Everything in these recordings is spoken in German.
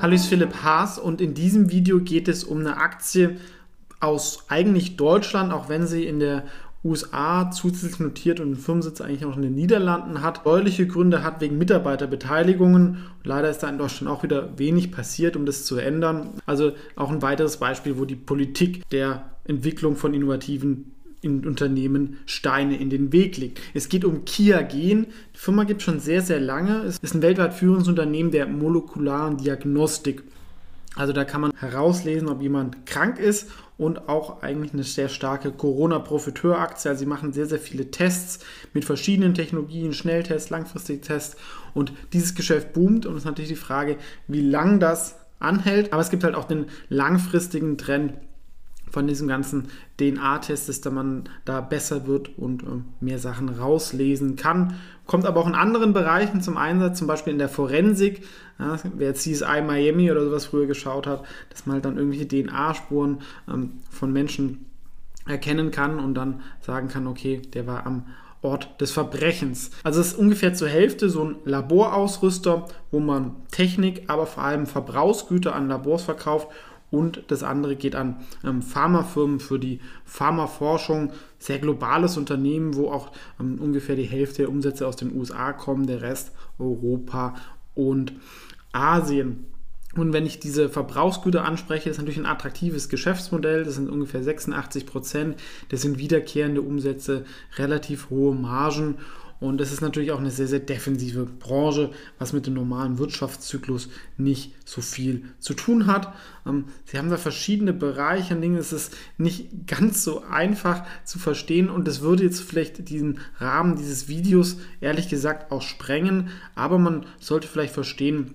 Hallo, ich bin Philipp Haas und in diesem Video geht es um eine Aktie aus eigentlich Deutschland, auch wenn sie in der USA zusätzlich notiert und einen Firmensitz eigentlich auch in den Niederlanden hat. Steuerliche Gründe hat wegen Mitarbeiterbeteiligungen. Leider ist da in Deutschland auch wieder wenig passiert, um das zu ändern. Also auch ein weiteres Beispiel, wo die Politik der Entwicklung von innovativen in Unternehmen Steine in den Weg legt. Es geht um Kia Gen. Die Firma gibt es schon sehr, sehr lange. Es ist ein weltweit führendes Unternehmen der molekularen Diagnostik. Also da kann man herauslesen, ob jemand krank ist und auch eigentlich eine sehr starke Corona-Profiteur-Aktie. Also sie machen sehr, sehr viele Tests mit verschiedenen Technologien, Schnelltests, langfristige Tests und dieses Geschäft boomt und es ist natürlich die Frage, wie lang das anhält. Aber es gibt halt auch den langfristigen Trend, von diesem ganzen DNA-Test ist, dass man da besser wird und äh, mehr Sachen rauslesen kann. Kommt aber auch in anderen Bereichen zum Einsatz, zum Beispiel in der Forensik. Ja, wer CSI Miami oder sowas früher geschaut hat, dass man halt dann irgendwelche DNA-Spuren ähm, von Menschen erkennen kann und dann sagen kann, okay, der war am Ort des Verbrechens. Also es ist ungefähr zur Hälfte so ein Laborausrüster, wo man Technik, aber vor allem Verbrauchsgüter an Labors verkauft und das andere geht an ähm, Pharmafirmen für die Pharmaforschung. Sehr globales Unternehmen, wo auch ähm, ungefähr die Hälfte der Umsätze aus den USA kommen, der Rest Europa und Asien. Und wenn ich diese Verbrauchsgüter anspreche, ist natürlich ein attraktives Geschäftsmodell. Das sind ungefähr 86 Prozent. Das sind wiederkehrende Umsätze, relativ hohe Margen. Und das ist natürlich auch eine sehr, sehr defensive Branche, was mit dem normalen Wirtschaftszyklus nicht so viel zu tun hat. Ähm, sie haben da verschiedene Bereiche, an denen es ist nicht ganz so einfach zu verstehen und es würde jetzt vielleicht diesen Rahmen dieses Videos ehrlich gesagt auch sprengen, aber man sollte vielleicht verstehen,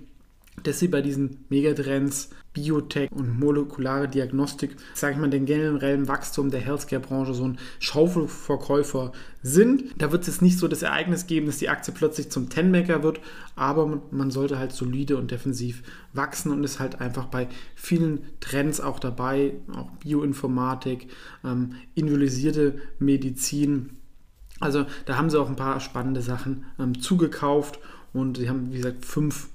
dass sie bei diesen Megatrends Biotech und molekulare Diagnostik, sage ich mal, den generellen Wachstum der Healthcare-Branche so ein Schaufelverkäufer sind. Da wird es jetzt nicht so das Ereignis geben, dass die Aktie plötzlich zum Ten-Maker wird, aber man sollte halt solide und defensiv wachsen und ist halt einfach bei vielen Trends auch dabei, auch Bioinformatik, ähm, individualisierte Medizin. Also da haben sie auch ein paar spannende Sachen ähm, zugekauft und sie haben, wie gesagt, fünf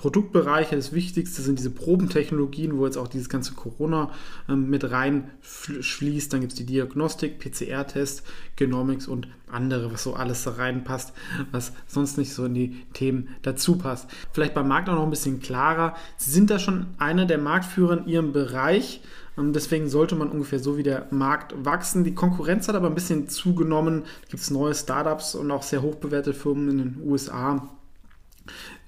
Produktbereiche. Das Wichtigste sind diese Probentechnologien, wo jetzt auch dieses ganze Corona ähm, mit rein schließt. Dann gibt es die Diagnostik, PCR-Test, Genomics und andere, was so alles da reinpasst, was sonst nicht so in die Themen dazu passt. Vielleicht beim Markt auch noch ein bisschen klarer. Sie sind da schon einer der Marktführer in ihrem Bereich. Ähm, deswegen sollte man ungefähr so wie der Markt wachsen. Die Konkurrenz hat aber ein bisschen zugenommen. Da gibt es neue Startups und auch sehr hochbewährte Firmen in den USA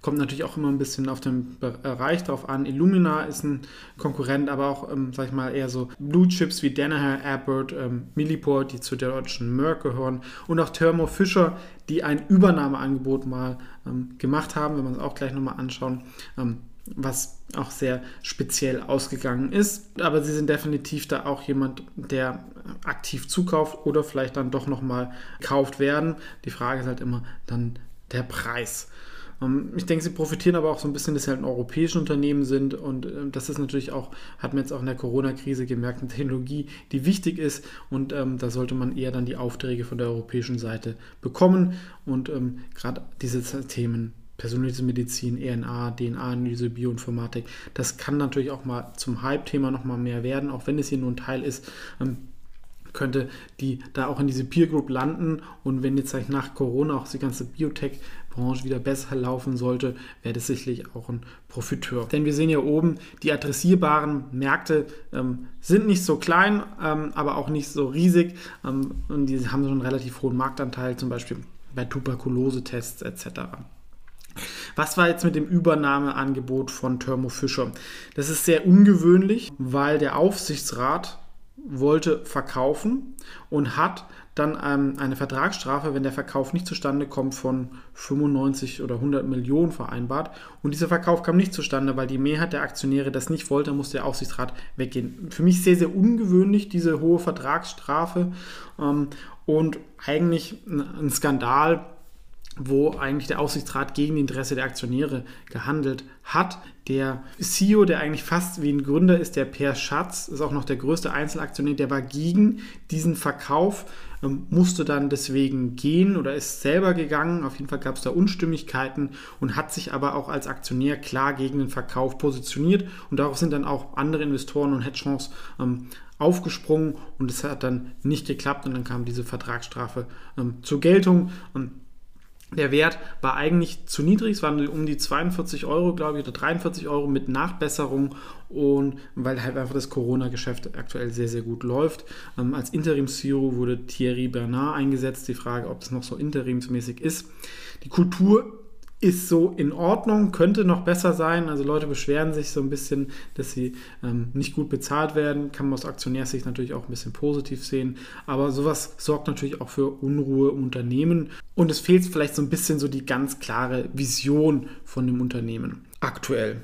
Kommt natürlich auch immer ein bisschen auf den Bereich drauf an. Illumina ist ein Konkurrent, aber auch, ähm, sag ich mal, eher so Blue Chips wie Danaher, Abbott, ähm, Milliport, die zu der deutschen Merck gehören und auch Thermo Fisher, die ein Übernahmeangebot mal ähm, gemacht haben, wenn wir uns auch gleich nochmal anschauen. Ähm, was auch sehr speziell ausgegangen ist. Aber sie sind definitiv da auch jemand, der aktiv zukauft oder vielleicht dann doch nochmal gekauft werden. Die Frage ist halt immer dann der Preis. Ähm, ich denke, sie profitieren aber auch so ein bisschen, dass sie halt ein europäisches Unternehmen sind und ähm, das ist natürlich auch, hat man jetzt auch in der Corona-Krise gemerkt, eine Technologie, die wichtig ist und ähm, da sollte man eher dann die Aufträge von der europäischen Seite bekommen und ähm, gerade diese Themen persönliche Medizin, RNA, DNA-Analyse, Bioinformatik, das kann natürlich auch mal zum Hype-Thema nochmal mehr werden, auch wenn es hier nur ein Teil ist. Könnte die da auch in diese Peer Group landen und wenn jetzt nach Corona auch die ganze Biotech Branche wieder besser laufen sollte, wäre das sicherlich auch ein Profiteur. Denn wir sehen ja oben, die adressierbaren Märkte ähm, sind nicht so klein, ähm, aber auch nicht so riesig ähm, und die haben so einen relativ hohen Marktanteil, zum Beispiel bei Tuberkulose-Tests etc. Was war jetzt mit dem Übernahmeangebot von Thermo Fisher? Das ist sehr ungewöhnlich, weil der Aufsichtsrat wollte verkaufen und hat dann ähm, eine Vertragsstrafe, wenn der Verkauf nicht zustande kommt, von 95 oder 100 Millionen vereinbart. Und dieser Verkauf kam nicht zustande, weil die Mehrheit der Aktionäre das nicht wollte, musste der Aufsichtsrat weggehen. Für mich sehr, sehr ungewöhnlich, diese hohe Vertragsstrafe. Ähm, und eigentlich ein Skandal, wo eigentlich der Aufsichtsrat gegen die Interesse der Aktionäre gehandelt hat. Der CEO, der eigentlich fast wie ein Gründer ist, der Per Schatz, ist auch noch der größte Einzelaktionär, der war gegen diesen Verkauf, ähm, musste dann deswegen gehen oder ist selber gegangen. Auf jeden Fall gab es da Unstimmigkeiten und hat sich aber auch als Aktionär klar gegen den Verkauf positioniert. Und darauf sind dann auch andere Investoren und Hedgefonds ähm, aufgesprungen und es hat dann nicht geklappt und dann kam diese Vertragsstrafe ähm, zur Geltung. Und der Wert war eigentlich zu niedrig, es waren um die 42 Euro, glaube ich, oder 43 Euro mit Nachbesserung und weil halt einfach das Corona-Geschäft aktuell sehr, sehr gut läuft. Ähm, als Interim-CEO wurde Thierry Bernard eingesetzt. Die Frage, ob das noch so interimsmäßig ist. Die Kultur ist so in Ordnung, könnte noch besser sein. Also Leute beschweren sich so ein bisschen, dass sie ähm, nicht gut bezahlt werden. Kann man aus Aktionärsicht natürlich auch ein bisschen positiv sehen. Aber sowas sorgt natürlich auch für Unruhe im Unternehmen. Und es fehlt vielleicht so ein bisschen so die ganz klare Vision von dem Unternehmen aktuell.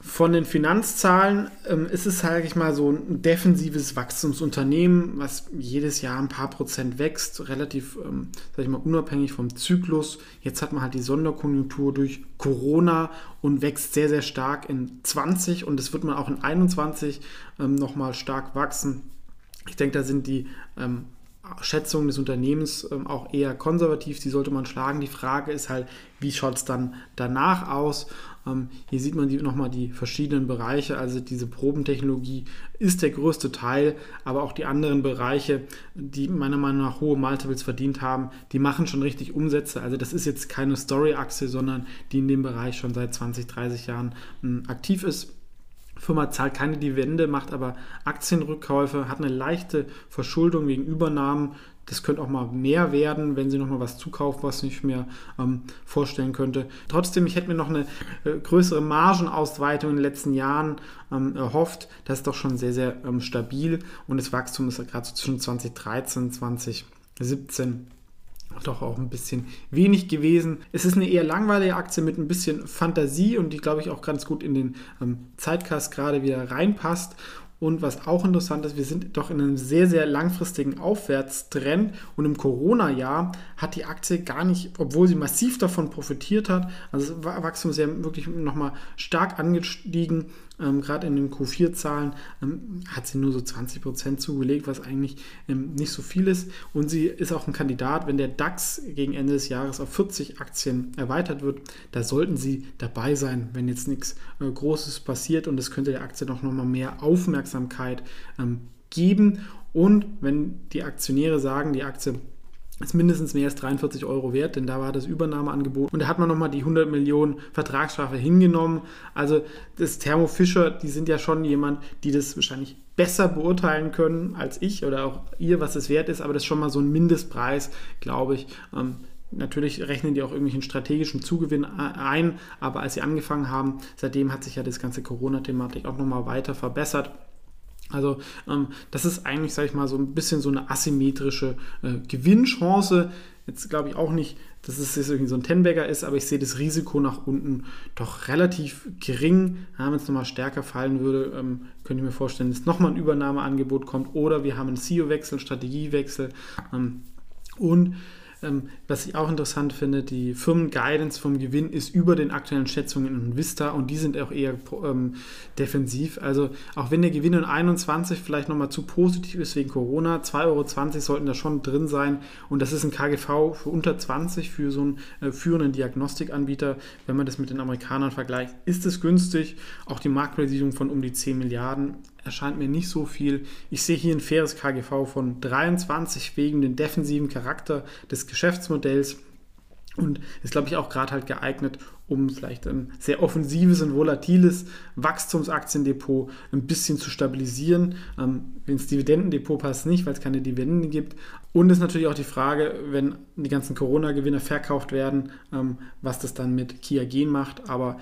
Von den Finanzzahlen ähm, ist es, sage ich mal, so ein defensives Wachstumsunternehmen, was jedes Jahr ein paar Prozent wächst, relativ, ähm, sage ich mal, unabhängig vom Zyklus. Jetzt hat man halt die Sonderkonjunktur durch Corona und wächst sehr, sehr stark in 20 und das wird man auch in 21 ähm, nochmal stark wachsen. Ich denke, da sind die ähm, Schätzungen des Unternehmens ähm, auch eher konservativ, die sollte man schlagen. Die Frage ist halt, wie schaut es dann danach aus? Ähm, hier sieht man die, nochmal die verschiedenen Bereiche. Also diese Probentechnologie ist der größte Teil, aber auch die anderen Bereiche, die meiner Meinung nach hohe Multiples verdient haben, die machen schon richtig Umsätze. Also das ist jetzt keine Story-Achse, sondern die in dem Bereich schon seit 20, 30 Jahren hm, aktiv ist. Firma zahlt keine Dividende, macht aber Aktienrückkäufe, hat eine leichte Verschuldung wegen Übernahmen das könnte auch mal mehr werden, wenn sie noch mal was zukaufen, was ich mir ähm, vorstellen könnte. Trotzdem, ich hätte mir noch eine äh, größere Margenausweitung in den letzten Jahren ähm, erhofft. Das ist doch schon sehr, sehr ähm, stabil und das Wachstum ist gerade so zwischen 2013 und 2017 doch auch ein bisschen wenig gewesen. Es ist eine eher langweilige Aktie mit ein bisschen Fantasie und die, glaube ich, auch ganz gut in den ähm, Zeitcast gerade wieder reinpasst. Und was auch interessant ist, wir sind doch in einem sehr, sehr langfristigen Aufwärtstrend und im Corona-Jahr hat die Aktie gar nicht, obwohl sie massiv davon profitiert hat, also das Wachstum ist ja wirklich nochmal stark angestiegen, ähm, gerade in den Q4-Zahlen ähm, hat sie nur so 20 Prozent zugelegt, was eigentlich ähm, nicht so viel ist. Und sie ist auch ein Kandidat, wenn der DAX gegen Ende des Jahres auf 40 Aktien erweitert wird, da sollten sie dabei sein, wenn jetzt nichts äh, Großes passiert. Und das könnte der Aktie noch, noch mal mehr Aufmerksamkeit ähm, geben. Und wenn die Aktionäre sagen, die Aktie ist mindestens mehr als 43 Euro wert, denn da war das Übernahmeangebot. Und da hat man nochmal die 100 Millionen Vertragsstrafe hingenommen. Also das Thermo Fischer, die sind ja schon jemand, die das wahrscheinlich besser beurteilen können als ich oder auch ihr, was es wert ist. Aber das ist schon mal so ein Mindestpreis, glaube ich. Ähm, Natürlich rechnen die auch irgendwelchen strategischen Zugewinn ein, aber als sie angefangen haben, seitdem hat sich ja das ganze Corona-Thematik auch nochmal weiter verbessert. Also ähm, das ist eigentlich, sage ich mal, so ein bisschen so eine asymmetrische äh, Gewinnchance. Jetzt glaube ich auch nicht, dass es jetzt irgendwie so ein Tenbagger ist, aber ich sehe das Risiko nach unten doch relativ gering. Ja, Wenn es nochmal stärker fallen würde, ähm, könnte ich mir vorstellen, dass nochmal ein Übernahmeangebot kommt oder wir haben einen CEO-Wechsel, Strategiewechsel ähm, und was ich auch interessant finde, die Firmen-Guidance vom Gewinn ist über den aktuellen Schätzungen in Vista und die sind auch eher ähm, defensiv. Also auch wenn der Gewinn in 21 vielleicht nochmal zu positiv ist wegen Corona, 2,20 Euro sollten da schon drin sein und das ist ein KGV für unter 20 für so einen äh, führenden Diagnostikanbieter. Wenn man das mit den Amerikanern vergleicht, ist es günstig. Auch die Marktbesiedlung von um die 10 Milliarden erscheint mir nicht so viel. Ich sehe hier ein faires KGV von 23 wegen dem defensiven Charakter des Geschäftsmodells und ist, glaube ich, auch gerade halt geeignet, um vielleicht ein sehr offensives und volatiles Wachstumsaktiendepot ein bisschen zu stabilisieren. Ähm, ins Dividendendepot passt nicht, weil es keine Dividenden gibt. Und ist natürlich auch die Frage, wenn die ganzen Corona-Gewinne verkauft werden, ähm, was das dann mit Kia Gen macht. Aber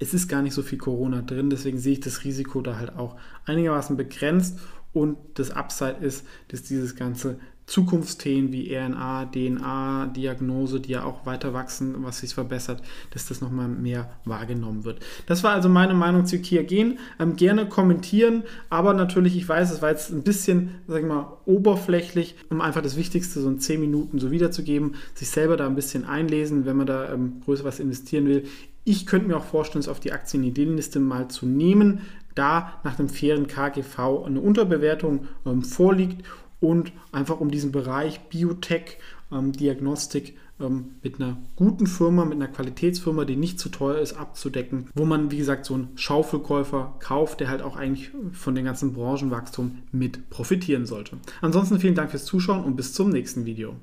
es ist gar nicht so viel Corona drin, deswegen sehe ich das Risiko da halt auch einigermaßen begrenzt und das Upside ist, dass dieses Ganze Zukunftsthemen wie RNA, DNA, Diagnose, die ja auch weiter wachsen, was sich verbessert, dass das nochmal mehr wahrgenommen wird. Das war also meine Meinung zu Kia Gen. Ähm, gerne kommentieren, aber natürlich, ich weiß, es war jetzt ein bisschen, sag ich mal, oberflächlich, um einfach das Wichtigste so in 10 Minuten so wiederzugeben, sich selber da ein bisschen einlesen, wenn man da ähm, größer was investieren will. Ich könnte mir auch vorstellen, es auf die Aktienideenliste mal zu nehmen, da nach dem fairen KGV eine Unterbewertung ähm, vorliegt und einfach um diesen Bereich Biotech, ähm, Diagnostik ähm, mit einer guten Firma, mit einer Qualitätsfirma, die nicht zu teuer ist, abzudecken, wo man, wie gesagt, so einen Schaufelkäufer kauft, der halt auch eigentlich von dem ganzen Branchenwachstum mit profitieren sollte. Ansonsten vielen Dank fürs Zuschauen und bis zum nächsten Video.